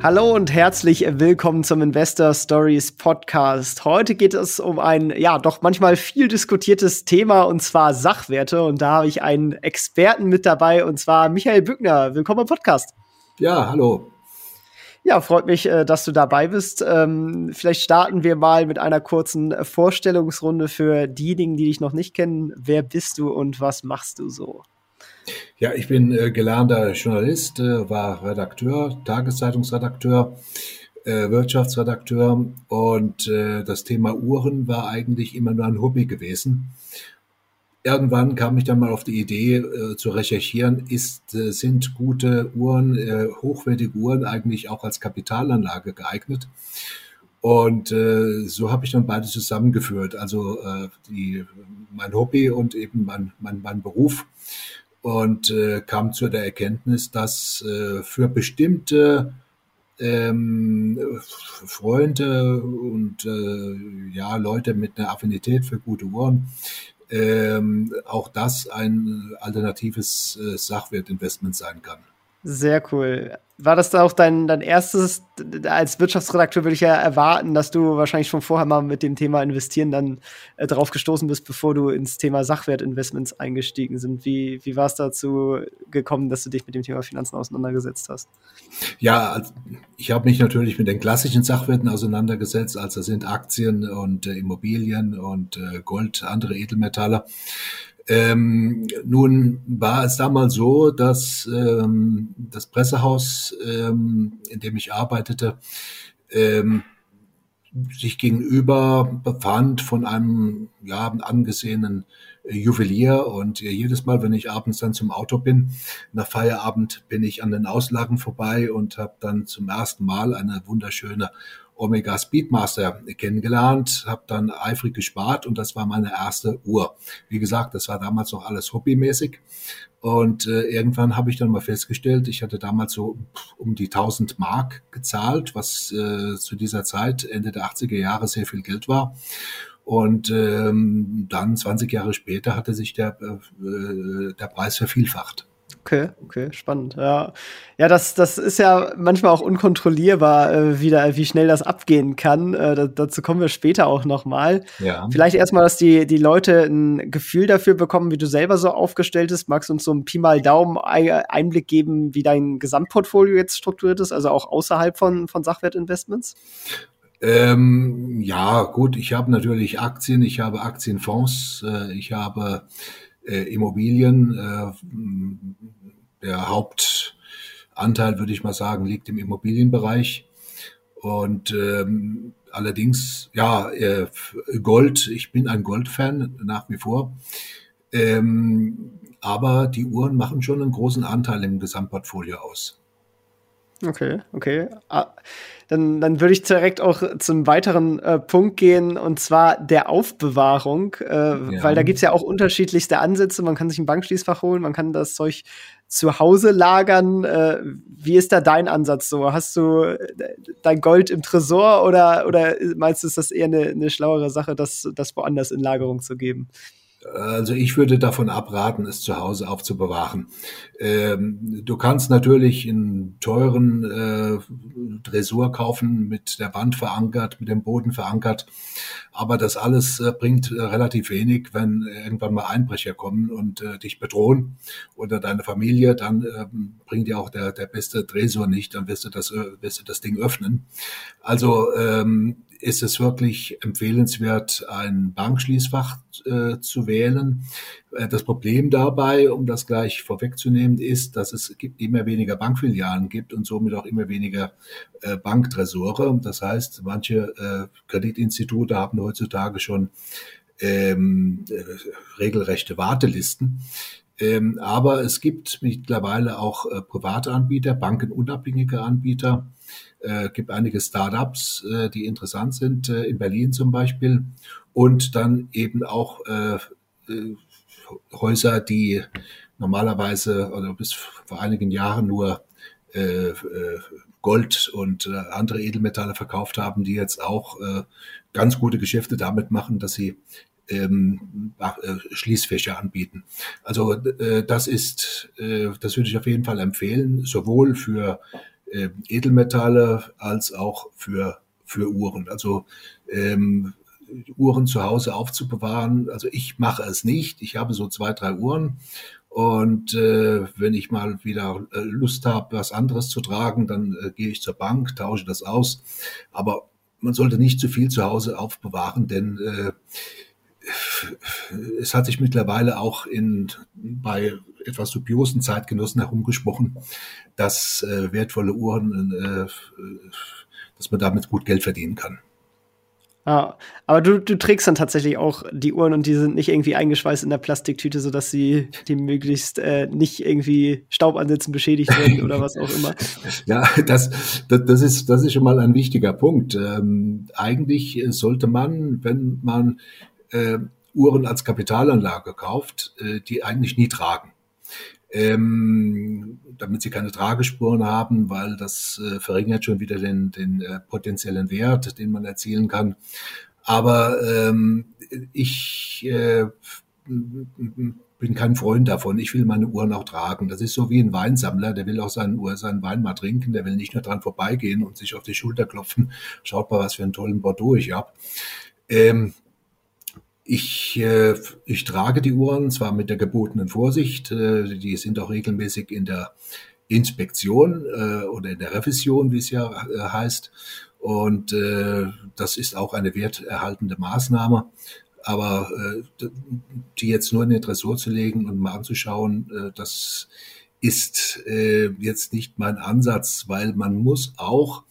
Hallo und herzlich willkommen zum Investor Stories Podcast. Heute geht es um ein, ja, doch manchmal viel diskutiertes Thema und zwar Sachwerte. Und da habe ich einen Experten mit dabei und zwar Michael Bückner. Willkommen im Podcast. Ja, hallo. Ja, freut mich, äh, dass du dabei bist. Ähm, vielleicht starten wir mal mit einer kurzen Vorstellungsrunde für diejenigen, die dich noch nicht kennen. Wer bist du und was machst du so? Ja, ich bin äh, gelernter Journalist, äh, war Redakteur, Tageszeitungsredakteur, äh, Wirtschaftsredakteur und äh, das Thema Uhren war eigentlich immer nur ein Hobby gewesen. Irgendwann kam ich dann mal auf die Idee äh, zu recherchieren, ist, äh, sind gute Uhren, hochwertige Uhren eigentlich auch als Kapitalanlage geeignet? Und äh, so habe ich dann beide zusammengeführt, also äh, die, mein Hobby und eben mein, mein, mein Beruf und äh, kam zu der Erkenntnis, dass äh, für bestimmte ähm, Freunde und äh, ja Leute mit einer Affinität für gute Uhren ähm, auch das ein alternatives äh, Sachwertinvestment sein kann. Sehr cool. War das da auch dein, dein erstes, als Wirtschaftsredakteur würde ich ja erwarten, dass du wahrscheinlich schon vorher mal mit dem Thema Investieren dann äh, drauf gestoßen bist, bevor du ins Thema Sachwertinvestments eingestiegen sind. Wie, wie war es dazu gekommen, dass du dich mit dem Thema Finanzen auseinandergesetzt hast? Ja, also ich habe mich natürlich mit den klassischen Sachwerten auseinandergesetzt, also sind Aktien und äh, Immobilien und äh, Gold, andere Edelmetalle. Ähm, nun war es damals so, dass ähm, das Pressehaus, ähm, in dem ich arbeitete, ähm, sich gegenüber befand von einem ja, angesehenen Juwelier. Und jedes Mal, wenn ich abends dann zum Auto bin, nach Feierabend bin ich an den Auslagen vorbei und habe dann zum ersten Mal eine wunderschöne Omega Speedmaster kennengelernt, habe dann eifrig gespart und das war meine erste Uhr. Wie gesagt, das war damals noch alles hobbymäßig und äh, irgendwann habe ich dann mal festgestellt, ich hatte damals so um die 1000 Mark gezahlt, was äh, zu dieser Zeit Ende der 80er Jahre sehr viel Geld war. Und ähm, dann 20 Jahre später hatte sich der, äh, der Preis vervielfacht. Okay, okay, spannend. Ja, ja das, das ist ja manchmal auch unkontrollierbar, äh, wie, da, wie schnell das abgehen kann. Äh, da, dazu kommen wir später auch noch mal. Ja. Vielleicht erstmal, dass die, die Leute ein Gefühl dafür bekommen, wie du selber so aufgestellt bist. Magst du uns so ein Pi mal Daumen Einblick geben, wie dein Gesamtportfolio jetzt strukturiert ist, also auch außerhalb von, von Sachwertinvestments? Ähm, ja, gut, ich habe natürlich Aktien, ich habe Aktienfonds, äh, ich habe äh, Immobilien. Äh, der Hauptanteil, würde ich mal sagen, liegt im Immobilienbereich. Und ähm, allerdings, ja, äh, Gold, ich bin ein Goldfan nach wie vor. Ähm, aber die Uhren machen schon einen großen Anteil im Gesamtportfolio aus. Okay, okay. Ah, dann, dann würde ich direkt auch zum weiteren äh, Punkt gehen, und zwar der Aufbewahrung, äh, ja. weil da gibt's ja auch unterschiedlichste Ansätze. Man kann sich ein Bankschließfach holen, man kann das Zeug zu Hause lagern. Äh, wie ist da dein Ansatz so? Hast du äh, dein Gold im Tresor oder, oder meinst du, ist das eher eine, eine schlauere Sache, das, das woanders in Lagerung zu geben? Also ich würde davon abraten, es zu Hause aufzubewahren. Ähm, du kannst natürlich einen teuren äh, Tresor kaufen, mit der Wand verankert, mit dem Boden verankert, aber das alles äh, bringt äh, relativ wenig, wenn irgendwann mal Einbrecher kommen und äh, dich bedrohen oder deine Familie, dann ähm, bringt dir auch der, der beste Tresor nicht, dann wirst du das, äh, wirst du das Ding öffnen. Also ähm, ist es wirklich empfehlenswert, ein Bankschließfach äh, zu wählen. Äh, das Problem dabei, um das gleich vorwegzunehmen, ist, dass es immer weniger Bankfilialen gibt und somit auch immer weniger äh, Banktresore. Das heißt, manche äh, Kreditinstitute haben heutzutage schon ähm, äh, regelrechte Wartelisten. Ähm, aber es gibt mittlerweile auch äh, private Anbieter, bankenunabhängige Anbieter, äh, gibt einige Startups, äh, die interessant sind, äh, in Berlin zum Beispiel. Und dann eben auch äh, äh, Häuser, die normalerweise oder bis vor einigen Jahren nur äh, äh, Gold und äh, andere Edelmetalle verkauft haben, die jetzt auch äh, ganz gute Geschäfte damit machen, dass sie ähm, äh, Schließfächer anbieten. Also äh, das ist, äh, das würde ich auf jeden Fall empfehlen, sowohl für äh, Edelmetalle als auch für für Uhren. Also ähm, Uhren zu Hause aufzubewahren. Also ich mache es nicht. Ich habe so zwei, drei Uhren. Und äh, wenn ich mal wieder äh, Lust habe, was anderes zu tragen, dann äh, gehe ich zur Bank, tausche das aus. Aber man sollte nicht zu viel zu Hause aufbewahren, denn äh, es hat sich mittlerweile auch in, bei etwas dubiosen Zeitgenossen herumgesprochen, dass äh, wertvolle Uhren, äh, dass man damit gut Geld verdienen kann. Ja, aber du, du trägst dann tatsächlich auch die Uhren und die sind nicht irgendwie eingeschweißt in der Plastiktüte, sodass sie die möglichst äh, nicht irgendwie Staub ansetzen, beschädigt werden oder was auch immer. Ja, das, das, das, ist, das ist schon mal ein wichtiger Punkt. Ähm, eigentlich sollte man, wenn man äh, Uhren als Kapitalanlage kauft, äh, die eigentlich nie tragen. Ähm, damit sie keine Tragespuren haben, weil das äh, verringert schon wieder den, den äh, potenziellen Wert, den man erzielen kann. Aber ähm, ich äh, bin kein Freund davon. Ich will meine Uhren auch tragen. Das ist so wie ein Weinsammler, der will auch seinen, Uhr, seinen Wein mal trinken, der will nicht nur dran vorbeigehen und sich auf die Schulter klopfen. Schaut mal, was für einen tollen Bordeaux ich habe. Ähm, ich, äh, ich trage die Uhren zwar mit der gebotenen Vorsicht, äh, die sind auch regelmäßig in der Inspektion äh, oder in der Revision, wie es ja äh, heißt. Und äh, das ist auch eine werterhaltende Maßnahme. Aber äh, die jetzt nur in den Tresor zu legen und mal anzuschauen, äh, das ist äh, jetzt nicht mein Ansatz, weil man muss auch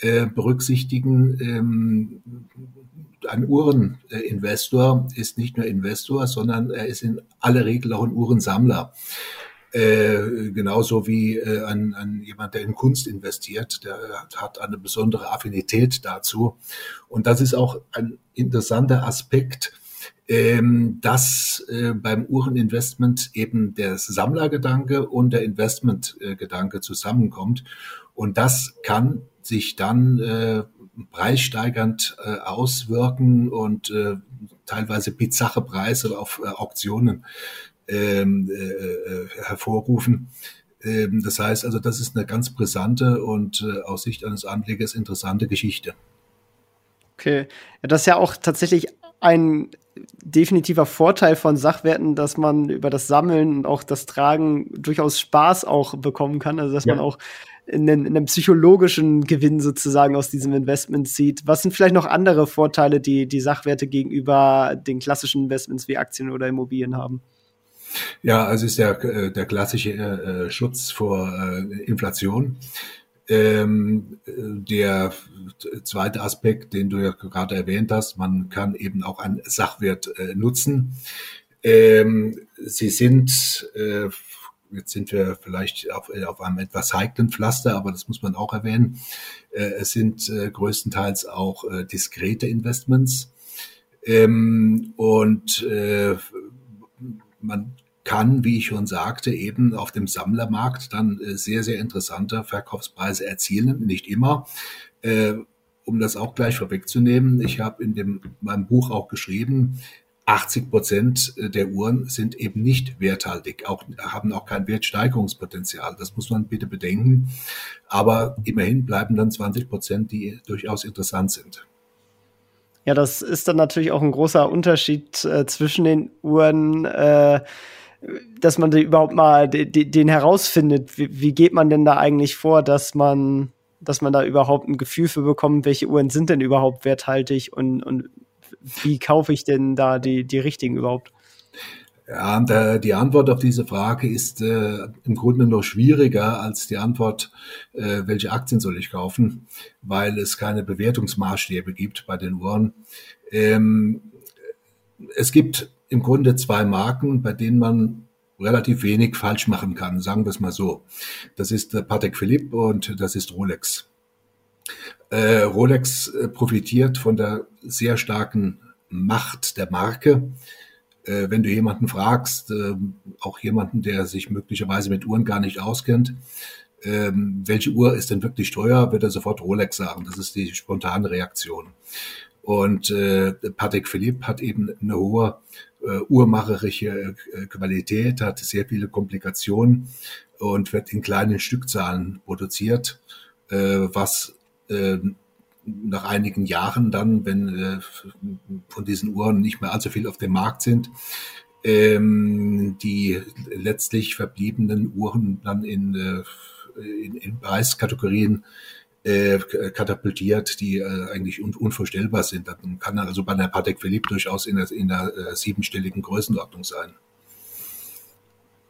äh, berücksichtigen, ähm, ein Uhreninvestor ist nicht nur Investor, sondern er ist in aller Regel auch ein Uhrensammler. Äh, genauso wie äh, ein, ein jemand, der in Kunst investiert, der hat eine besondere Affinität dazu. Und das ist auch ein interessanter Aspekt, ähm, dass äh, beim Uhreninvestment eben der Sammlergedanke und der Investmentgedanke zusammenkommt. Und das kann sich dann äh, preissteigernd äh, auswirken und äh, teilweise bizarre Preise auf äh, Auktionen ähm, äh, äh, hervorrufen. Ähm, das heißt also, das ist eine ganz brisante und äh, aus Sicht eines Anlegers interessante Geschichte. Okay, das ist ja auch tatsächlich ein definitiver Vorteil von Sachwerten, dass man über das Sammeln und auch das Tragen durchaus Spaß auch bekommen kann. Also dass ja. man auch einen, einen psychologischen Gewinn sozusagen aus diesem Investment zieht. Was sind vielleicht noch andere Vorteile, die die Sachwerte gegenüber den klassischen Investments wie Aktien oder Immobilien haben? Ja, also ist der, äh, der klassische äh, Schutz vor äh, Inflation. Ähm, der zweite Aspekt, den du ja gerade erwähnt hast, man kann eben auch einen Sachwert äh, nutzen. Ähm, sie sind äh, Jetzt sind wir vielleicht auf, auf einem etwas heiklen Pflaster, aber das muss man auch erwähnen. Äh, es sind äh, größtenteils auch äh, diskrete Investments. Ähm, und man kann, wie ich schon sagte, eben auf dem Sammlermarkt dann sehr, sehr interessante Verkaufspreise erzielen. Nicht immer. Um das auch gleich vorwegzunehmen, ich habe in dem, meinem Buch auch geschrieben, 80 Prozent der Uhren sind eben nicht werthaltig, auch, haben auch kein Wertsteigerungspotenzial. Das muss man bitte bedenken. Aber immerhin bleiben dann 20 Prozent, die durchaus interessant sind. Ja, das ist dann natürlich auch ein großer Unterschied äh, zwischen den Uhren, äh, dass man überhaupt mal den herausfindet. Wie, wie geht man denn da eigentlich vor, dass man dass man da überhaupt ein Gefühl für bekommt, welche Uhren sind denn überhaupt werthaltig und, und wie kaufe ich denn da die, die richtigen überhaupt? Ja, der, die Antwort auf diese Frage ist äh, im Grunde noch schwieriger als die Antwort, äh, welche Aktien soll ich kaufen, weil es keine Bewertungsmaßstäbe gibt bei den Uhren. Ähm, es gibt im Grunde zwei Marken, bei denen man relativ wenig falsch machen kann, sagen wir es mal so. Das ist der Patek Philippe und das ist Rolex. Äh, Rolex äh, profitiert von der sehr starken Macht der Marke. Äh, wenn du jemanden fragst, äh, auch jemanden, der sich möglicherweise mit Uhren gar nicht auskennt, ähm, welche Uhr ist denn wirklich teuer, wird er sofort Rolex sagen. Das ist die spontane Reaktion. Und äh, Patek Philippe hat eben eine hohe äh, uhrmacherische äh, Qualität, hat sehr viele Komplikationen und wird in kleinen Stückzahlen produziert, äh, was äh, nach einigen Jahren dann, wenn äh, von diesen Uhren nicht mehr allzu viel auf dem Markt sind, ähm, die letztlich verbliebenen Uhren dann in, äh, in, in Preiskategorien äh, katapultiert, die äh, eigentlich un unvorstellbar sind. Dann kann also bei einer Patek Philippe durchaus in der, in der äh, siebenstelligen Größenordnung sein.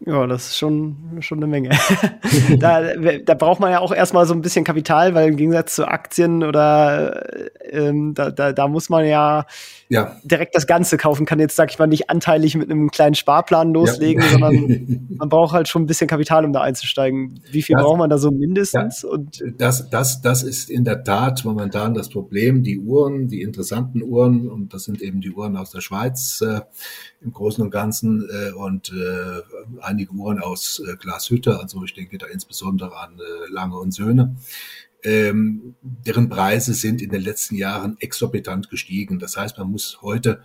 Ja, das ist schon, schon eine Menge. da, da braucht man ja auch erstmal so ein bisschen Kapital, weil im Gegensatz zu Aktien oder ähm, da, da, da muss man ja, ja direkt das Ganze kaufen, kann jetzt, sag ich mal, nicht anteilig mit einem kleinen Sparplan loslegen, ja. sondern man braucht halt schon ein bisschen Kapital, um da einzusteigen. Wie viel das, braucht man da so mindestens? Ja, und das, das, das ist in der Tat momentan das Problem. Die Uhren, die interessanten Uhren, und das sind eben die Uhren aus der Schweiz äh, im Großen und Ganzen äh, und äh, einige Uhren aus äh, Glashütte, also ich denke da insbesondere an äh, Lange und Söhne. Ähm, deren Preise sind in den letzten Jahren exorbitant gestiegen. Das heißt, man muss heute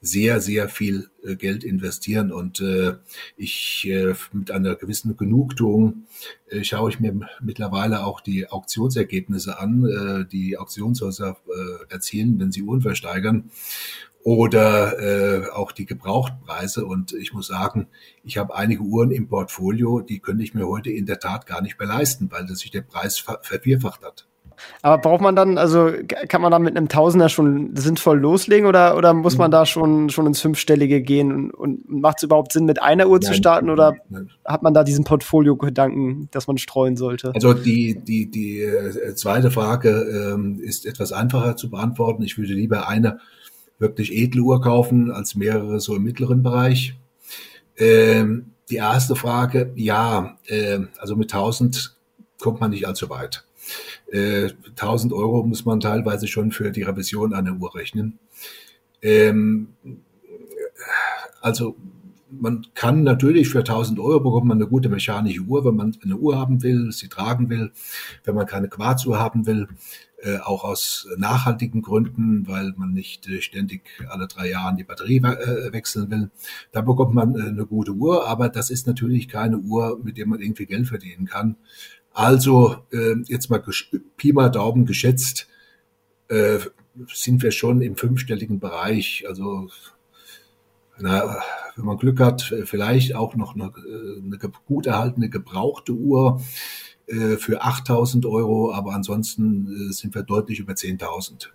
sehr, sehr viel äh, Geld investieren. Und äh, ich äh, mit einer gewissen Genugtuung äh, schaue ich mir mittlerweile auch die Auktionsergebnisse an, äh, die Auktionshäuser äh, erzielen, wenn sie Uhren versteigern oder äh, auch die Gebrauchtpreise. Und ich muss sagen, ich habe einige Uhren im Portfolio, die könnte ich mir heute in der Tat gar nicht mehr leisten, weil sich der Preis ver vervierfacht hat. Aber braucht man dann, also kann man da mit einem Tausender schon sinnvoll loslegen oder, oder muss man mhm. da schon, schon ins Fünfstellige gehen und, und macht es überhaupt Sinn, mit einer Uhr nein, zu starten oder nein. hat man da diesen Portfolio-Gedanken, dass man streuen sollte? Also die, die, die äh, zweite Frage ähm, ist etwas einfacher zu beantworten. Ich würde lieber eine wirklich edle Uhr kaufen als mehrere so im mittleren Bereich. Ähm, die erste Frage, ja, äh, also mit 1000 kommt man nicht allzu weit. Äh, 1000 Euro muss man teilweise schon für die Revision einer Uhr rechnen. Ähm, also man kann natürlich für 1000 Euro bekommt man eine gute mechanische Uhr, wenn man eine Uhr haben will, sie tragen will, wenn man keine Quarzuhr haben will, äh, auch aus nachhaltigen Gründen, weil man nicht äh, ständig alle drei Jahre die Batterie äh, wechseln will. Da bekommt man eine gute Uhr, aber das ist natürlich keine Uhr, mit der man irgendwie Geld verdienen kann. Also äh, jetzt mal Pi mal Daumen geschätzt, sind wir schon im fünfstelligen Bereich. Also na, wenn man Glück hat, vielleicht auch noch eine, eine gut erhaltene gebrauchte Uhr äh, für 8000 Euro, aber ansonsten äh, sind wir deutlich über 10.000.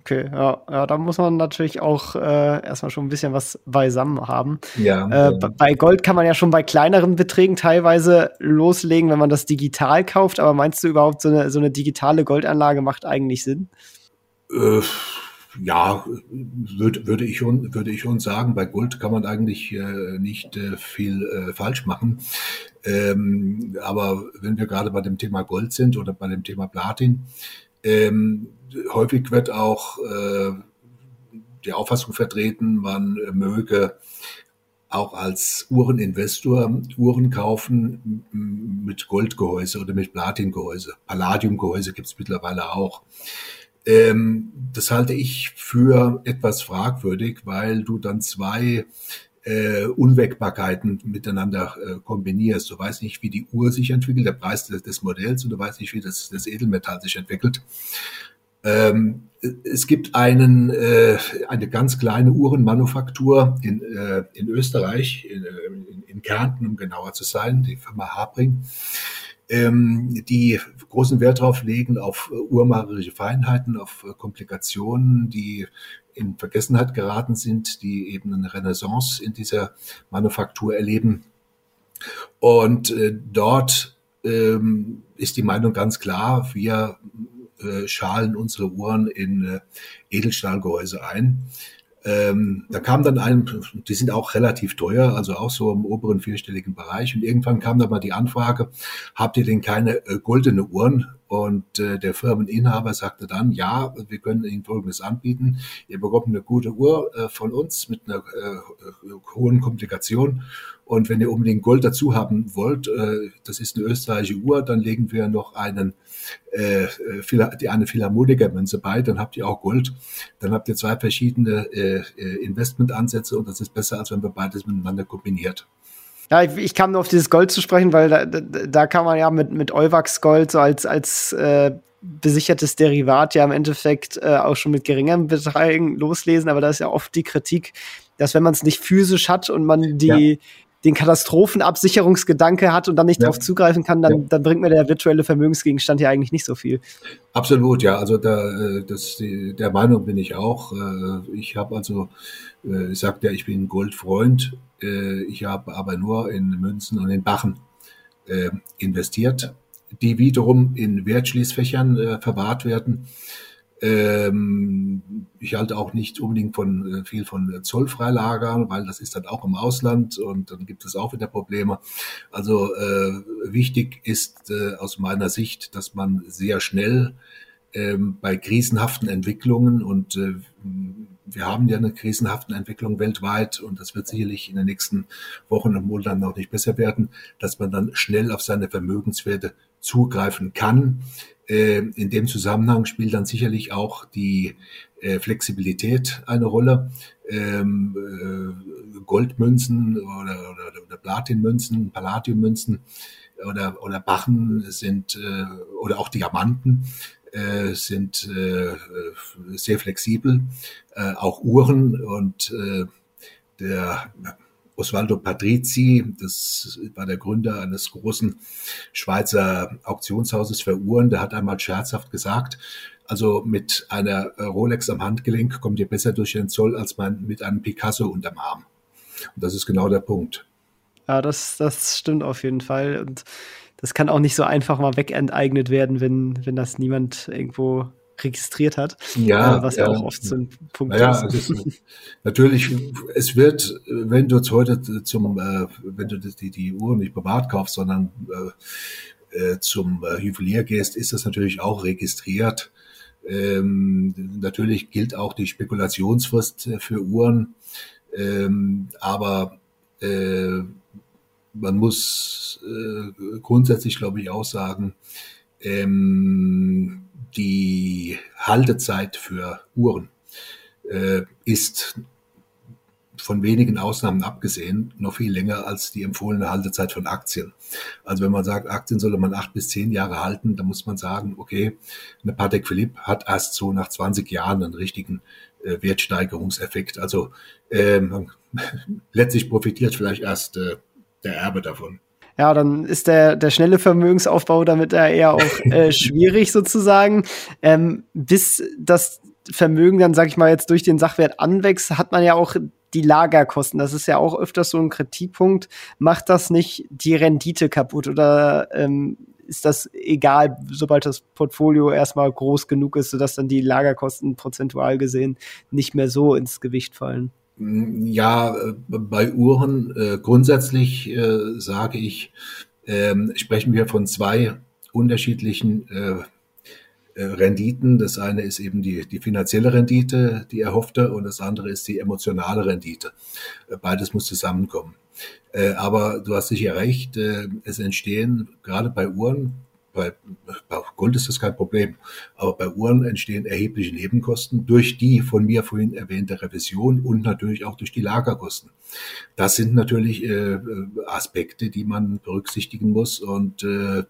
Okay, ja, ja, da muss man natürlich auch äh, erstmal schon ein bisschen was beisammen haben. Ja, äh, ja. Bei Gold kann man ja schon bei kleineren Beträgen teilweise loslegen, wenn man das digital kauft. Aber meinst du überhaupt, so eine, so eine digitale Goldanlage macht eigentlich Sinn? Äh, ja, würde, würde, ich würde ich schon sagen, bei Gold kann man eigentlich äh, nicht äh, viel äh, falsch machen. Ähm, aber wenn wir gerade bei dem Thema Gold sind oder bei dem Thema Platin, ähm, häufig wird auch äh, die Auffassung vertreten, man möge auch als Uhreninvestor Uhren kaufen mit Goldgehäuse oder mit Platingehäuse. Palladiumgehäuse gibt es mittlerweile auch. Ähm, das halte ich für etwas fragwürdig, weil du dann zwei äh, Unwägbarkeiten miteinander äh, kombinierst. Du weißt nicht, wie die Uhr sich entwickelt, der Preis des, des Modells, und du weißt nicht, wie das, das Edelmetall sich entwickelt. Ähm, es gibt einen, äh, eine ganz kleine Uhrenmanufaktur in, äh, in Österreich, in, in, in Kärnten, um genauer zu sein, die Firma Habring ähm, die großen Wert darauf legen, auf äh, uhrmacherische Feinheiten, auf äh, Komplikationen, die in Vergessenheit geraten sind, die eben eine Renaissance in dieser Manufaktur erleben. Und äh, dort ähm, ist die Meinung ganz klar, wir äh, schalen unsere Uhren in äh, Edelstahlgehäuse ein. Ähm, da kam dann ein, die sind auch relativ teuer, also auch so im oberen vierstelligen Bereich. Und irgendwann kam dann mal die Anfrage, habt ihr denn keine äh, goldene Uhren? Und äh, der Firmeninhaber sagte dann, ja, wir können Ihnen Folgendes anbieten. Ihr bekommt eine gute Uhr äh, von uns mit einer äh, hohen Komplikation. Und wenn ihr unbedingt Gold dazu haben wollt, äh, das ist eine österreichische Uhr, dann legen wir noch einen, äh, die eine Philharmoniker-Münze bei, dann habt ihr auch Gold. Dann habt ihr zwei verschiedene äh, Investmentansätze und das ist besser, als wenn wir beides miteinander kombiniert. Ja, ich, ich, kam nur auf dieses Gold zu sprechen, weil da, da, da kann man ja mit, mit Euwax Gold so als, als äh, besichertes Derivat ja im Endeffekt äh, auch schon mit geringeren Beträgen loslesen, aber da ist ja oft die Kritik, dass wenn man es nicht physisch hat und man die, ja. Den Katastrophenabsicherungsgedanke hat und dann nicht ja. darauf zugreifen kann, dann, ja. dann bringt mir der virtuelle Vermögensgegenstand ja eigentlich nicht so viel. Absolut, ja. Also da, äh, das, der Meinung bin ich auch. Äh, ich habe also, äh, ich sagte ja, ich bin Goldfreund ich habe aber nur in Münzen und in Bachen investiert, die wiederum in Wertschließfächern verwahrt werden. Ähm, ich halte auch nicht unbedingt von viel von Zollfreilagern, weil das ist dann auch im Ausland und dann gibt es auch wieder Probleme. Also äh, wichtig ist äh, aus meiner Sicht, dass man sehr schnell ähm, bei krisenhaften Entwicklungen und äh, wir haben ja eine krisenhafte Entwicklung weltweit und das wird sicherlich in den nächsten Wochen und Monaten noch nicht besser werden, dass man dann schnell auf seine Vermögenswerte zugreifen kann. Äh, in dem Zusammenhang spielt dann sicherlich auch die äh, Flexibilität eine Rolle. Ähm, äh, Goldmünzen oder, oder, oder Platinmünzen, Palladiummünzen oder, oder Bachen sind oder auch Diamanten äh, sind äh, sehr flexibel, äh, auch Uhren und äh, der Osvaldo Patrizi, das war der Gründer eines großen Schweizer Auktionshauses für Uhren, der hat einmal scherzhaft gesagt, also mit einer Rolex am Handgelenk kommt ihr besser durch den Zoll als man mit einem Picasso unterm Arm. Und das ist genau der Punkt. Ja, das, das stimmt auf jeden Fall. Und das kann auch nicht so einfach mal wegenteignet werden, wenn, wenn das niemand irgendwo registriert hat. Ja, äh, was ja, auch oft so ein Punkt naja, ist. ist. Natürlich, es wird, wenn du jetzt heute zum, äh, wenn du die, die Uhr nicht privat kaufst, sondern äh, äh, zum äh, Juwelier gehst, ist das natürlich auch registriert. Ähm, natürlich gilt auch die Spekulationsfrist für Uhren, ähm, aber äh, man muss äh, grundsätzlich, glaube ich, auch sagen, ähm, die Haltezeit für Uhren äh, ist von wenigen Ausnahmen abgesehen noch viel länger als die empfohlene Haltezeit von Aktien. Also wenn man sagt, Aktien solle man acht bis zehn Jahre halten, dann muss man sagen, okay, eine Patek Philippe hat erst so nach 20 Jahren einen richtigen äh, Wertsteigerungseffekt. Also ähm, letztlich profitiert vielleicht erst äh, der Erbe davon. Ja, dann ist der, der schnelle Vermögensaufbau damit eher auch äh, schwierig sozusagen. Ähm, bis das Vermögen dann, sag ich mal, jetzt durch den Sachwert anwächst, hat man ja auch die Lagerkosten. Das ist ja auch öfters so ein Kritikpunkt. Macht das nicht die Rendite kaputt oder ähm, ist das egal, sobald das Portfolio erstmal groß genug ist, sodass dann die Lagerkosten prozentual gesehen nicht mehr so ins Gewicht fallen? Ja, äh, bei Uhren äh, grundsätzlich äh, sage ich, äh, sprechen wir von zwei unterschiedlichen äh, äh, Renditen. Das eine ist eben die, die finanzielle Rendite, die erhoffte, und das andere ist die emotionale Rendite. Beides muss zusammenkommen. aber du hast sicher recht, es entstehen gerade bei Uhren bei, bei Gold ist das kein Problem. Aber bei Uhren entstehen erhebliche Nebenkosten durch die von mir vorhin erwähnte Revision und natürlich auch durch die Lagerkosten. Das sind natürlich äh, Aspekte, die man berücksichtigen muss und äh,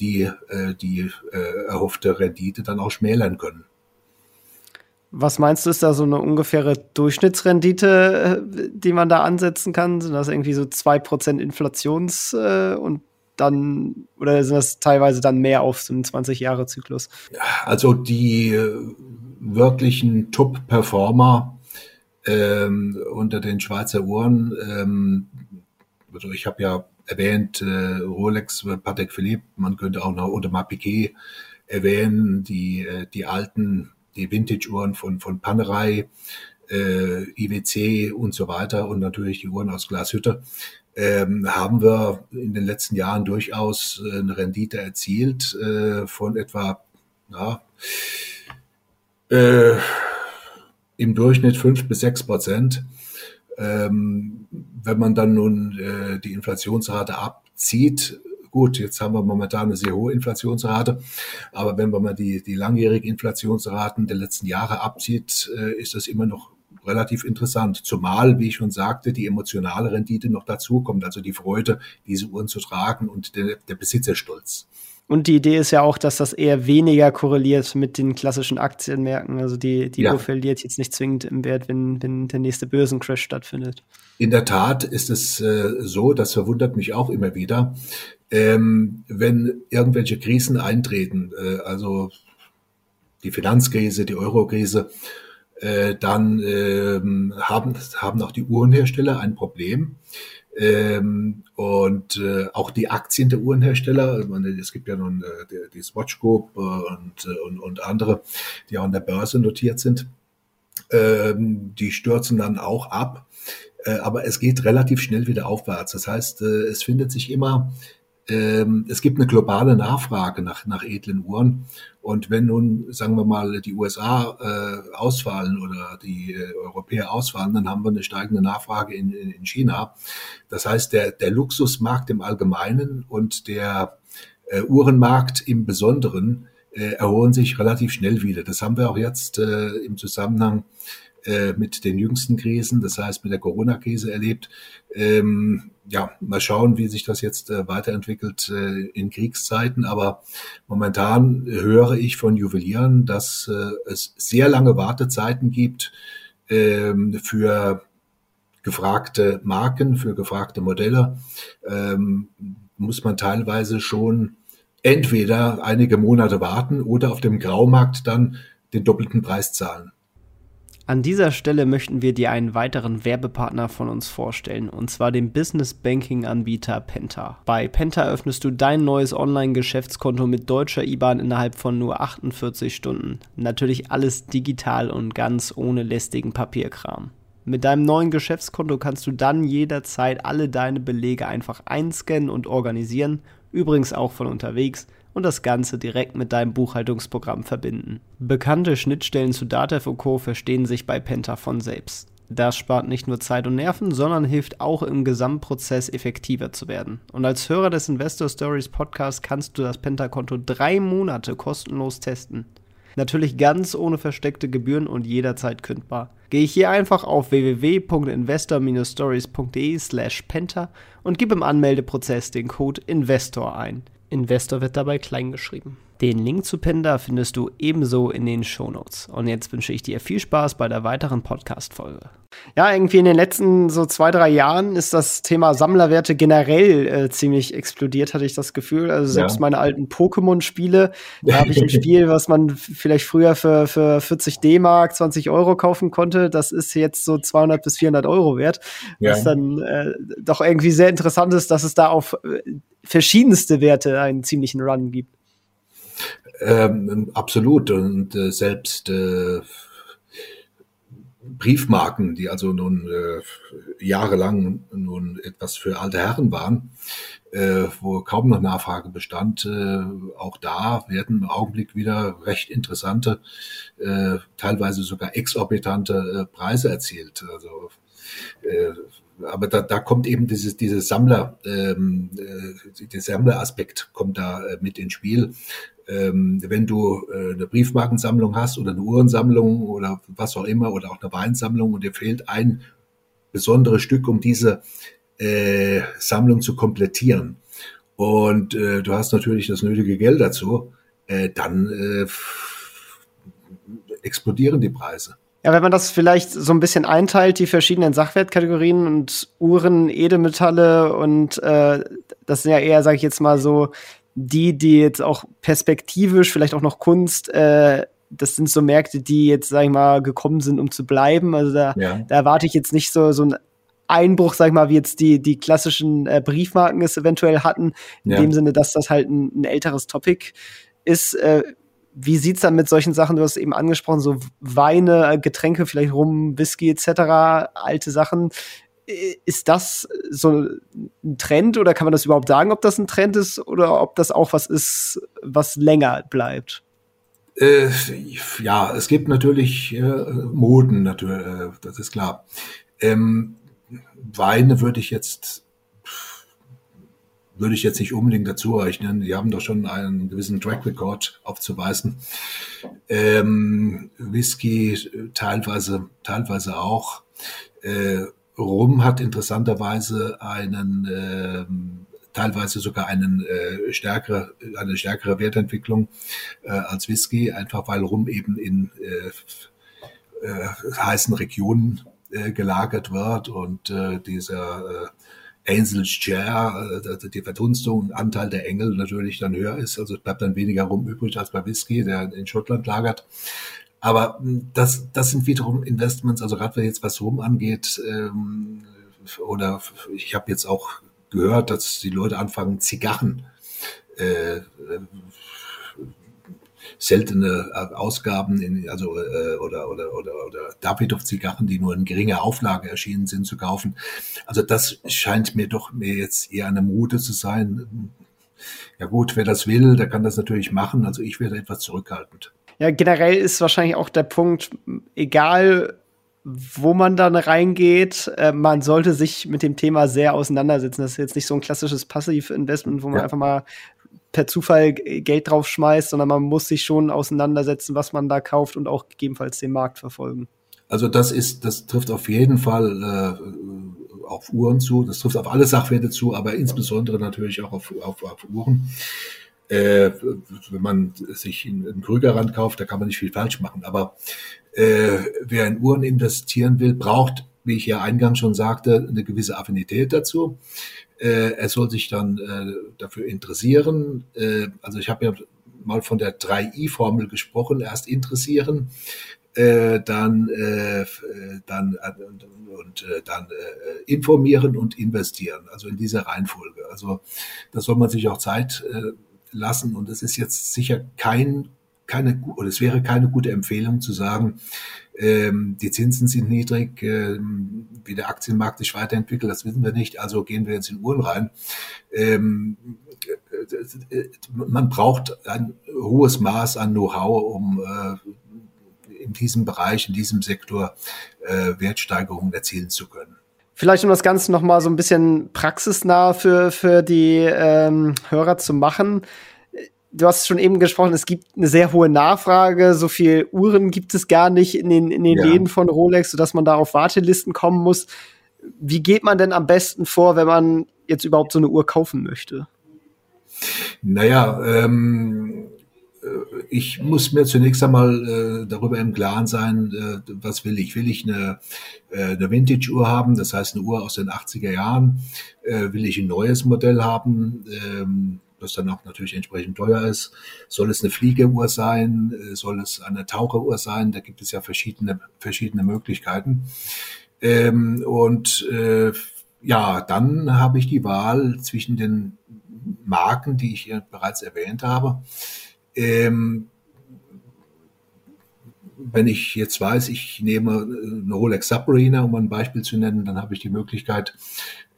die äh, die äh, erhoffte Rendite dann auch schmälern können. Was meinst du, ist da so eine ungefähre Durchschnittsrendite, äh, die man da ansetzen kann? Sind das irgendwie so 2% Inflations- äh, und dann, oder sind das teilweise dann mehr auf so einen 20-Jahre-Zyklus? Also die äh, wirklichen Top-Performer ähm, unter den Schweizer Uhren, ähm, also ich habe ja erwähnt, äh, Rolex, Patek Philippe, man könnte auch noch Audemars Piquet erwähnen, die, äh, die alten, die Vintage-Uhren von, von Panerai, äh, IWC und so weiter und natürlich die Uhren aus Glashütte, ähm, haben wir in den letzten Jahren durchaus äh, eine Rendite erzielt äh, von etwa ja, äh, im Durchschnitt fünf bis sechs Prozent. Ähm, wenn man dann nun äh, die Inflationsrate abzieht, gut, jetzt haben wir momentan eine sehr hohe Inflationsrate, aber wenn man mal die, die langjährigen Inflationsraten der letzten Jahre abzieht, äh, ist das immer noch relativ interessant. Zumal, wie ich schon sagte, die emotionale Rendite noch dazukommt, also die Freude, diese Uhren zu tragen und der, der Besitzerstolz. Und die Idee ist ja auch, dass das eher weniger korreliert mit den klassischen Aktienmärkten. Also die, die ja. Uhr verliert jetzt nicht zwingend im Wert, wenn, wenn der nächste Börsencrash stattfindet. In der Tat ist es äh, so, das verwundert mich auch immer wieder, ähm, wenn irgendwelche Krisen eintreten, äh, also die Finanzkrise, die Eurokrise, äh, dann ähm, haben, haben auch die Uhrenhersteller ein Problem. Ähm, und äh, auch die Aktien der Uhrenhersteller, meine, es gibt ja nun äh, die, die Swatch Group äh, und, äh, und, und andere, die auch an der Börse notiert sind, ähm, die stürzen dann auch ab. Äh, aber es geht relativ schnell wieder aufwärts. Das heißt, äh, es findet sich immer ähm, es gibt eine globale Nachfrage nach, nach edlen Uhren. Und wenn nun, sagen wir mal, die USA äh, ausfallen oder die äh, Europäer ausfallen, dann haben wir eine steigende Nachfrage in, in, in China. Das heißt, der, der Luxusmarkt im Allgemeinen und der äh, Uhrenmarkt im Besonderen äh, erholen sich relativ schnell wieder. Das haben wir auch jetzt äh, im Zusammenhang äh, mit den jüngsten Krisen, das heißt mit der Corona-Krise erlebt. Ähm, ja, mal schauen, wie sich das jetzt äh, weiterentwickelt äh, in Kriegszeiten. Aber momentan höre ich von Juwelieren, dass äh, es sehr lange Wartezeiten gibt ähm, für gefragte Marken, für gefragte Modelle. Ähm, muss man teilweise schon entweder einige Monate warten oder auf dem Graumarkt dann den doppelten Preis zahlen. An dieser Stelle möchten wir dir einen weiteren Werbepartner von uns vorstellen, und zwar den Business Banking Anbieter Penta. Bei Penta öffnest du dein neues Online-Geschäftskonto mit deutscher IBAN innerhalb von nur 48 Stunden. Natürlich alles digital und ganz ohne lästigen Papierkram. Mit deinem neuen Geschäftskonto kannst du dann jederzeit alle deine Belege einfach einscannen und organisieren, übrigens auch von unterwegs und das Ganze direkt mit deinem Buchhaltungsprogramm verbinden. Bekannte Schnittstellen zu Datev und Co. verstehen sich bei Penta von selbst. Das spart nicht nur Zeit und Nerven, sondern hilft auch im Gesamtprozess effektiver zu werden. Und als Hörer des Investor Stories Podcast kannst du das Penta-Konto drei Monate kostenlos testen. Natürlich ganz ohne versteckte Gebühren und jederzeit kündbar. Gehe ich hier einfach auf www.investor-stories.de slash penta und gib im Anmeldeprozess den Code INVESTOR ein. Investor wird dabei klein geschrieben. Den Link zu Penda findest du ebenso in den Shownotes. Und jetzt wünsche ich dir viel Spaß bei der weiteren Podcast-Folge. Ja, irgendwie in den letzten so zwei, drei Jahren ist das Thema Sammlerwerte generell äh, ziemlich explodiert, hatte ich das Gefühl. Also selbst ja. meine alten Pokémon-Spiele, da habe ich ein Spiel, was man vielleicht früher für, für 40 D-Mark, 20 Euro kaufen konnte. Das ist jetzt so 200 bis 400 Euro wert. Ja. Was dann äh, doch irgendwie sehr interessant ist, dass es da auf äh, verschiedenste Werte einen ziemlichen Run gibt. Ähm, absolut. Und äh, selbst äh, Briefmarken, die also nun äh, jahrelang nun etwas für alte Herren waren, äh, wo kaum noch Nachfrage bestand, äh, auch da werden im Augenblick wieder recht interessante, äh, teilweise sogar exorbitante äh, Preise erzielt. Also äh, aber da, da kommt eben dieses, dieses Sammler, ähm, äh, der Sammleraspekt kommt da äh, mit ins Spiel. Ähm, wenn du äh, eine Briefmarkensammlung hast oder eine Uhrensammlung oder was auch immer oder auch eine Weinsammlung und dir fehlt ein besonderes Stück, um diese äh, Sammlung zu komplettieren und äh, du hast natürlich das nötige Geld dazu, äh, dann äh, explodieren die Preise. Ja, wenn man das vielleicht so ein bisschen einteilt, die verschiedenen Sachwertkategorien und Uhren, Edelmetalle und äh, das sind ja eher, sage ich jetzt mal so, die, die jetzt auch perspektivisch, vielleicht auch noch Kunst, äh, das sind so Märkte, die jetzt, sag ich mal, gekommen sind, um zu bleiben. Also da, ja. da erwarte ich jetzt nicht so, so einen Einbruch, sag ich mal, wie jetzt die, die klassischen äh, Briefmarken es eventuell hatten, in ja. dem Sinne, dass das halt ein, ein älteres Topic ist. Äh, wie sieht's dann mit solchen Sachen, du hast eben angesprochen, so Weine, Getränke, vielleicht Rum, Whisky etc., alte Sachen. Ist das so ein Trend oder kann man das überhaupt sagen, ob das ein Trend ist oder ob das auch was ist, was länger bleibt? Äh, ja, es gibt natürlich äh, Moden, natürlich, äh, das ist klar. Ähm, Weine würde ich jetzt würde ich jetzt nicht unbedingt dazu rechnen. Die haben doch schon einen gewissen Track Record aufzuweisen. Ähm, Whisky teilweise, teilweise auch. Äh, Rum hat interessanterweise einen, äh, teilweise sogar einen äh, stärkere, eine stärkere Wertentwicklung äh, als Whisky, einfach weil Rum eben in äh, äh, heißen Regionen äh, gelagert wird und äh, dieser äh, Angel's Chair, äh, die Verdunstung, Anteil der Engel natürlich dann höher ist. Also es bleibt dann weniger rum übrig als bei Whisky, der in Schottland lagert. Aber hm, das, das sind wiederum Investments, also gerade jetzt was Rum angeht, ähm, oder ich habe jetzt auch gehört, dass die Leute anfangen, Zigarren äh, seltene äh, Ausgaben in, also äh, oder oder oder oder Davidoff-Zigarren, die nur in geringer Auflage erschienen sind, zu kaufen. Also das scheint mir doch mir jetzt eher eine Mode zu sein. Ja gut, wer das will, der kann das natürlich machen. Also ich werde etwas zurückhaltend. Ja, generell ist wahrscheinlich auch der Punkt, egal wo man dann reingeht, äh, man sollte sich mit dem Thema sehr auseinandersetzen. Das ist jetzt nicht so ein klassisches Passiv-Investment, wo man ja. einfach mal per Zufall Geld draufschmeißt, sondern man muss sich schon auseinandersetzen, was man da kauft und auch gegebenenfalls den Markt verfolgen. Also das ist, das trifft auf jeden Fall äh, auf Uhren zu, das trifft auf alle Sachwerte zu, aber insbesondere natürlich auch auf, auf, auf Uhren. Äh, wenn man sich in einen Krügerrand kauft, da kann man nicht viel falsch machen. Aber äh, wer in Uhren investieren will, braucht, wie ich ja eingangs schon sagte, eine gewisse Affinität dazu. Äh, er soll sich dann äh, dafür interessieren. Äh, also ich habe ja mal von der 3i-Formel gesprochen. Erst interessieren, äh, dann, äh, dann äh, und äh, dann äh, informieren und investieren. Also in dieser Reihenfolge. Also da soll man sich auch Zeit äh, lassen. Und es ist jetzt sicher kein keine, oder es wäre keine gute Empfehlung zu sagen, ähm, die Zinsen sind niedrig, ähm, wie der Aktienmarkt sich weiterentwickelt, das wissen wir nicht, also gehen wir jetzt in Uhren rein. Ähm, äh, man braucht ein hohes Maß an Know-how, um äh, in diesem Bereich, in diesem Sektor äh, Wertsteigerungen erzielen zu können. Vielleicht um das Ganze noch mal so ein bisschen praxisnah für, für die ähm, Hörer zu machen du hast schon eben gesprochen, es gibt eine sehr hohe Nachfrage. So viel Uhren gibt es gar nicht in den, in den ja. Läden von Rolex, sodass man da auf Wartelisten kommen muss. Wie geht man denn am besten vor, wenn man jetzt überhaupt so eine Uhr kaufen möchte? Naja, ähm, äh, ich muss mir zunächst einmal äh, darüber im Klaren sein, äh, was will ich? Will ich eine, äh, eine Vintage-Uhr haben, das heißt eine Uhr aus den 80er Jahren? Äh, will ich ein neues Modell haben? Ähm, das dann auch natürlich entsprechend teuer ist. Soll es eine Fliegeuhr sein? Äh, soll es eine Taucheruhr sein? Da gibt es ja verschiedene, verschiedene Möglichkeiten. Ähm, und äh, ja, dann habe ich die Wahl zwischen den Marken, die ich bereits erwähnt habe. Ähm, wenn ich jetzt weiß, ich nehme eine Rolex Submariner, um ein Beispiel zu nennen, dann habe ich die Möglichkeit,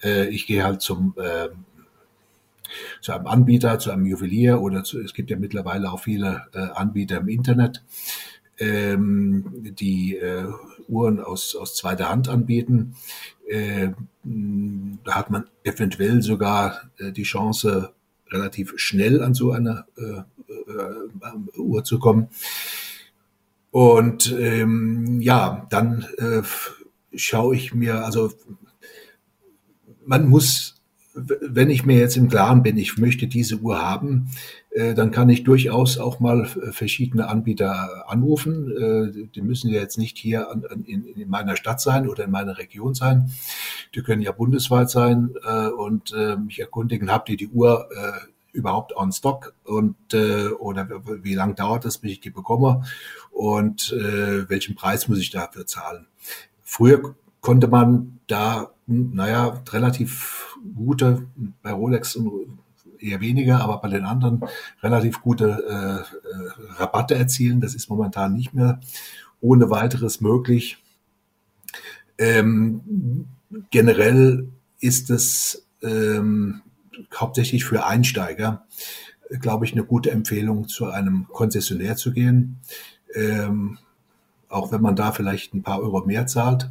äh, ich gehe halt zum äh, zu einem Anbieter, zu einem Juwelier oder zu, es gibt ja mittlerweile auch viele äh, Anbieter im Internet, ähm, die äh, Uhren aus, aus zweiter Hand anbieten. Äh, da hat man eventuell sogar äh, die Chance, relativ schnell an so eine äh, äh, Uhr zu kommen. Und ähm, ja, dann äh, schaue ich mir, also man muss wenn ich mir jetzt im Klaren bin, ich möchte diese Uhr haben, äh, dann kann ich durchaus auch mal verschiedene Anbieter anrufen. Äh, die müssen ja jetzt nicht hier in, in, meiner Stadt sein oder in meiner Region sein. Die können ja bundesweit sein äh, und mich erkundigen, habt ihr die Uhr überhaupt on stock und oder wie lange dauert es, bis ich die bekomme und welchen Preis muss ich dafür zahlen. Früher konnte man da, naja, relativ gute, bei Rolex eher weniger, aber bei den anderen relativ gute äh, Rabatte erzielen. Das ist momentan nicht mehr ohne weiteres möglich. Ähm, generell ist es ähm, hauptsächlich für Einsteiger, glaube ich, eine gute Empfehlung, zu einem Konzessionär zu gehen. Ähm, auch wenn man da vielleicht ein paar Euro mehr zahlt,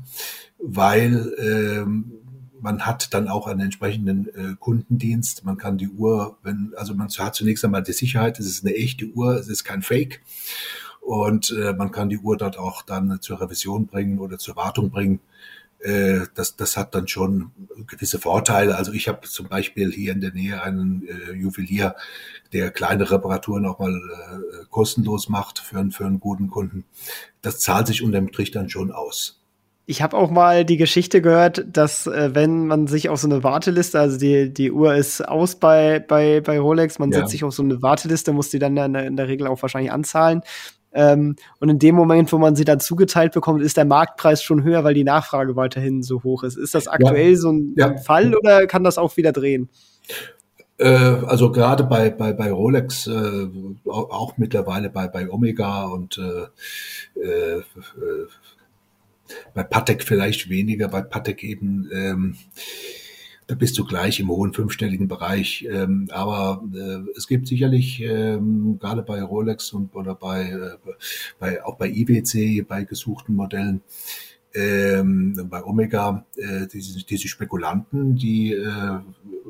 weil ähm, man hat dann auch einen entsprechenden äh, Kundendienst. Man kann die Uhr, wenn, also man hat zunächst einmal die Sicherheit, es ist eine echte Uhr, es ist kein Fake. Und äh, man kann die Uhr dort auch dann zur Revision bringen oder zur Wartung bringen. Äh, das, das hat dann schon gewisse Vorteile. Also ich habe zum Beispiel hier in der Nähe einen äh, Juwelier, der kleine Reparaturen auch mal äh, kostenlos macht für, für einen guten Kunden. Das zahlt sich unterm Strich dann schon aus. Ich habe auch mal die Geschichte gehört, dass äh, wenn man sich auf so eine Warteliste, also die, die Uhr ist aus bei, bei, bei Rolex, man ja. setzt sich auf so eine Warteliste, muss die dann in der, in der Regel auch wahrscheinlich anzahlen. Ähm, und in dem Moment, wo man sie dann zugeteilt bekommt, ist der Marktpreis schon höher, weil die Nachfrage weiterhin so hoch ist. Ist das aktuell ja. so ein, ja. Fall oder kann das auch wieder drehen? Äh, also gerade bei, bei, bei Rolex, äh, auch mittlerweile bei, bei Omega und äh, äh, bei Patek vielleicht weniger, bei Patek eben ähm, da bist du gleich im hohen fünfstelligen Bereich. Ähm, aber äh, es gibt sicherlich ähm, gerade bei Rolex und oder bei, äh, bei auch bei IWC, bei gesuchten Modellen, ähm, bei Omega, äh, diese, diese Spekulanten, die äh,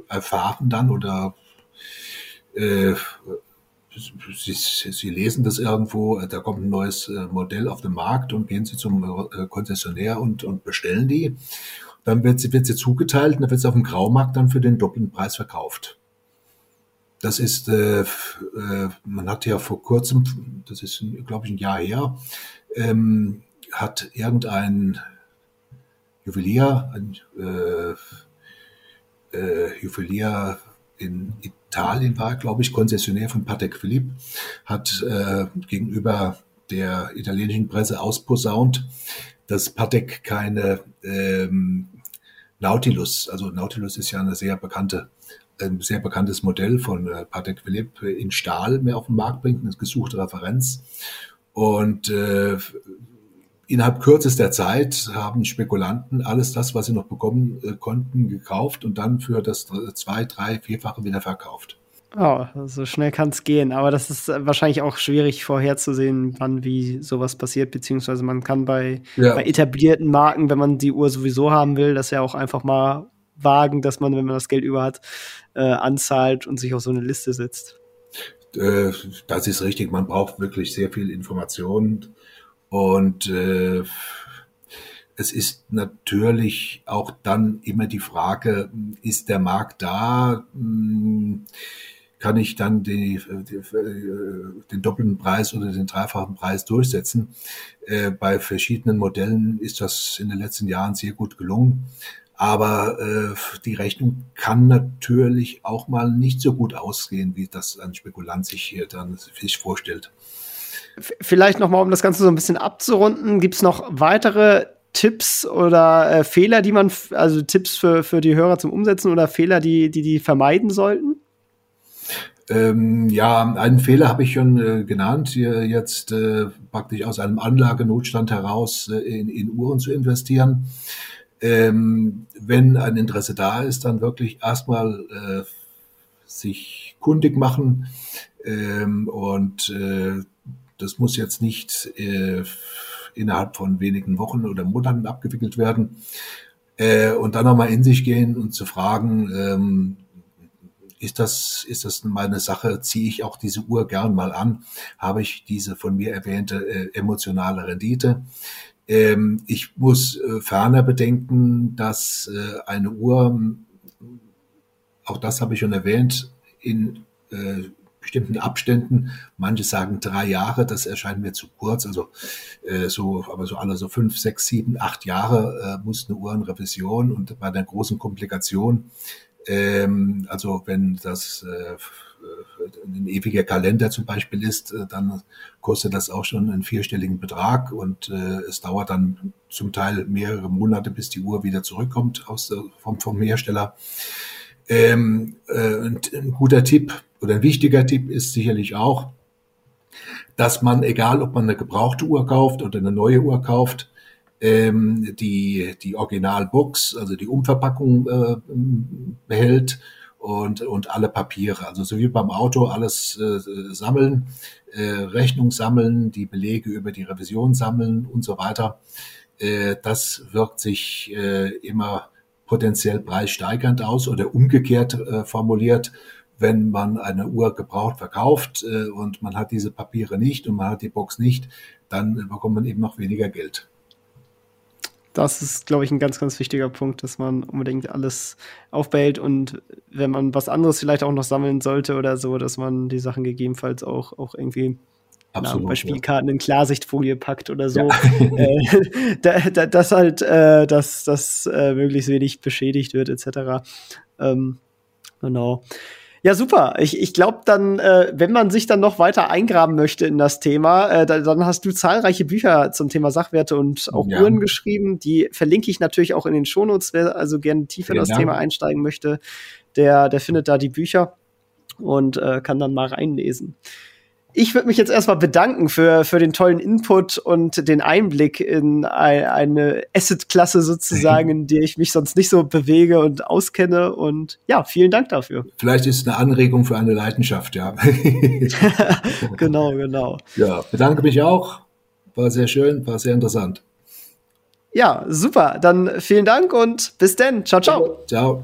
erfahren dann oder äh, Sie, Sie, lesen das irgendwo, da kommt ein neues äh, Modell auf den Markt und gehen Sie zum äh, Konzessionär und, und bestellen die dann wird sie, wird sie zugeteilt und dann wird sie auf dem Graumarkt dann für den doppelten Preis verkauft. Das ist, äh, äh, man hat ja vor kurzem, das ist, glaube ich, ein Jahr her, ähm, hat irgendein Juwelier, ein äh, äh, Juwelier in Italien war, glaube ich, Konzessionär von Patek Philippe, hat äh, gegenüber der italienischen Presse ausposaunt, dass Patek keine ähm, Nautilus, also Nautilus ist ja eine sehr bekannte, ein sehr bekanntes Modell von äh, Patek Philippe in Stahl mehr auf den Markt bringt, eine gesuchte Referenz. Und äh, innerhalb kürzester Zeit haben Spekulanten alles das, was sie noch bekommen äh, konnten, gekauft und dann für das zwei, drei, vierfache wieder verkauft. Oh, so schnell kann es gehen. Aber das ist äh, wahrscheinlich auch schwierig vorherzusehen, wann wie sowas passiert. Beziehungsweise man kann bei, ja. bei etablierten Marken, wenn man die Uhr sowieso haben will, das ja auch einfach mal wagen, dass man, wenn man das Geld über hat, äh, anzahlt und sich auf so eine Liste setzt. Äh, das ist richtig. Man braucht wirklich sehr viel Information und äh, es ist natürlich auch dann immer die Frage, ist der Markt da? Hm, kann ich dann die, die, äh, den doppelten Preis oder den dreifachen Preis durchsetzen. Äh, bei verschiedenen Modellen ist das in den letzten Jahren sehr gut gelungen. Aber äh, die Rechnung kann natürlich auch mal nicht so gut ausgehen, wie das ein Spekulant sich hier dann sich vorstellt. Vielleicht nochmal, um das Ganze so ein bisschen abzurunden, gibt es noch weitere Tipps oder äh, Fehler, die man, also Tipps für, für die Hörer zum Umsetzen oder Fehler, die die, die vermeiden sollten? Ähm, ja, einen Fehler habe ich schon äh, genannt, hier jetzt äh, praktisch aus einem Anlagenotstand heraus äh, in, in Uhren zu investieren. Ähm, wenn ein Interesse da ist, dann wirklich erstmal äh, sich kundig machen ähm, und äh, das muss jetzt nicht äh, innerhalb von wenigen Wochen oder Monaten abgewickelt werden. Äh, und dann nochmal in sich gehen und zu fragen, ähm, ist das, ist das meine Sache? Ziehe ich auch diese Uhr gern mal an? Habe ich diese von mir erwähnte äh, emotionale Rendite? Ähm, ich muss äh, ferner bedenken, dass äh, eine Uhr, auch das habe ich schon erwähnt, in äh, bestimmten Abständen. Manche sagen drei Jahre, das erscheint mir zu kurz. Also äh, so, aber so alle so fünf, sechs, sieben, acht Jahre äh, muss eine Uhr in Revision und bei einer großen Komplikation ähm, also wenn das äh, ein ewiger Kalender zum Beispiel ist, äh, dann kostet das auch schon einen vierstelligen Betrag und äh, es dauert dann zum Teil mehrere Monate, bis die Uhr wieder zurückkommt aus, vom, vom Hersteller. Ähm, äh, ein guter Tipp oder ein wichtiger Tipp ist sicherlich auch, dass man, egal ob man eine gebrauchte Uhr kauft oder eine neue Uhr kauft, ähm, die, die Originalbox, also die Umverpackung äh, behält und, und alle Papiere. Also so wie beim Auto alles äh, sammeln, äh, Rechnung sammeln, die Belege über die Revision sammeln und so weiter. Äh, das wirkt sich äh, immer potenziell preissteigernd aus oder umgekehrt äh, formuliert wenn man eine Uhr gebraucht verkauft äh, und man hat diese Papiere nicht und man hat die Box nicht, dann bekommt man eben noch weniger Geld. Das ist, glaube ich, ein ganz, ganz wichtiger Punkt, dass man unbedingt alles aufbehält und wenn man was anderes vielleicht auch noch sammeln sollte oder so, dass man die Sachen gegebenenfalls auch, auch irgendwie Absolut, na, bei Spielkarten ja. in Klarsichtfolie packt oder so. Ja. äh, da, da, dass halt, äh, dass das äh, möglichst wenig beschädigt wird, etc. Ähm, genau. Ja, super. Ich, ich glaube dann, äh, wenn man sich dann noch weiter eingraben möchte in das Thema, äh, da, dann hast du zahlreiche Bücher zum Thema Sachwerte und auch ja. Uhren geschrieben. Die verlinke ich natürlich auch in den Shownotes. Wer also gerne tiefer in das Thema einsteigen möchte, der, der findet da die Bücher und äh, kann dann mal reinlesen ich würde mich jetzt erstmal bedanken für, für den tollen Input und den Einblick in eine Asset-Klasse sozusagen, in der ich mich sonst nicht so bewege und auskenne. Und ja, vielen Dank dafür. Vielleicht ist es eine Anregung für eine Leidenschaft, ja. genau, genau. Ja, bedanke mich auch. War sehr schön, war sehr interessant. Ja, super. Dann vielen Dank und bis dann. Ciao, ciao. Ciao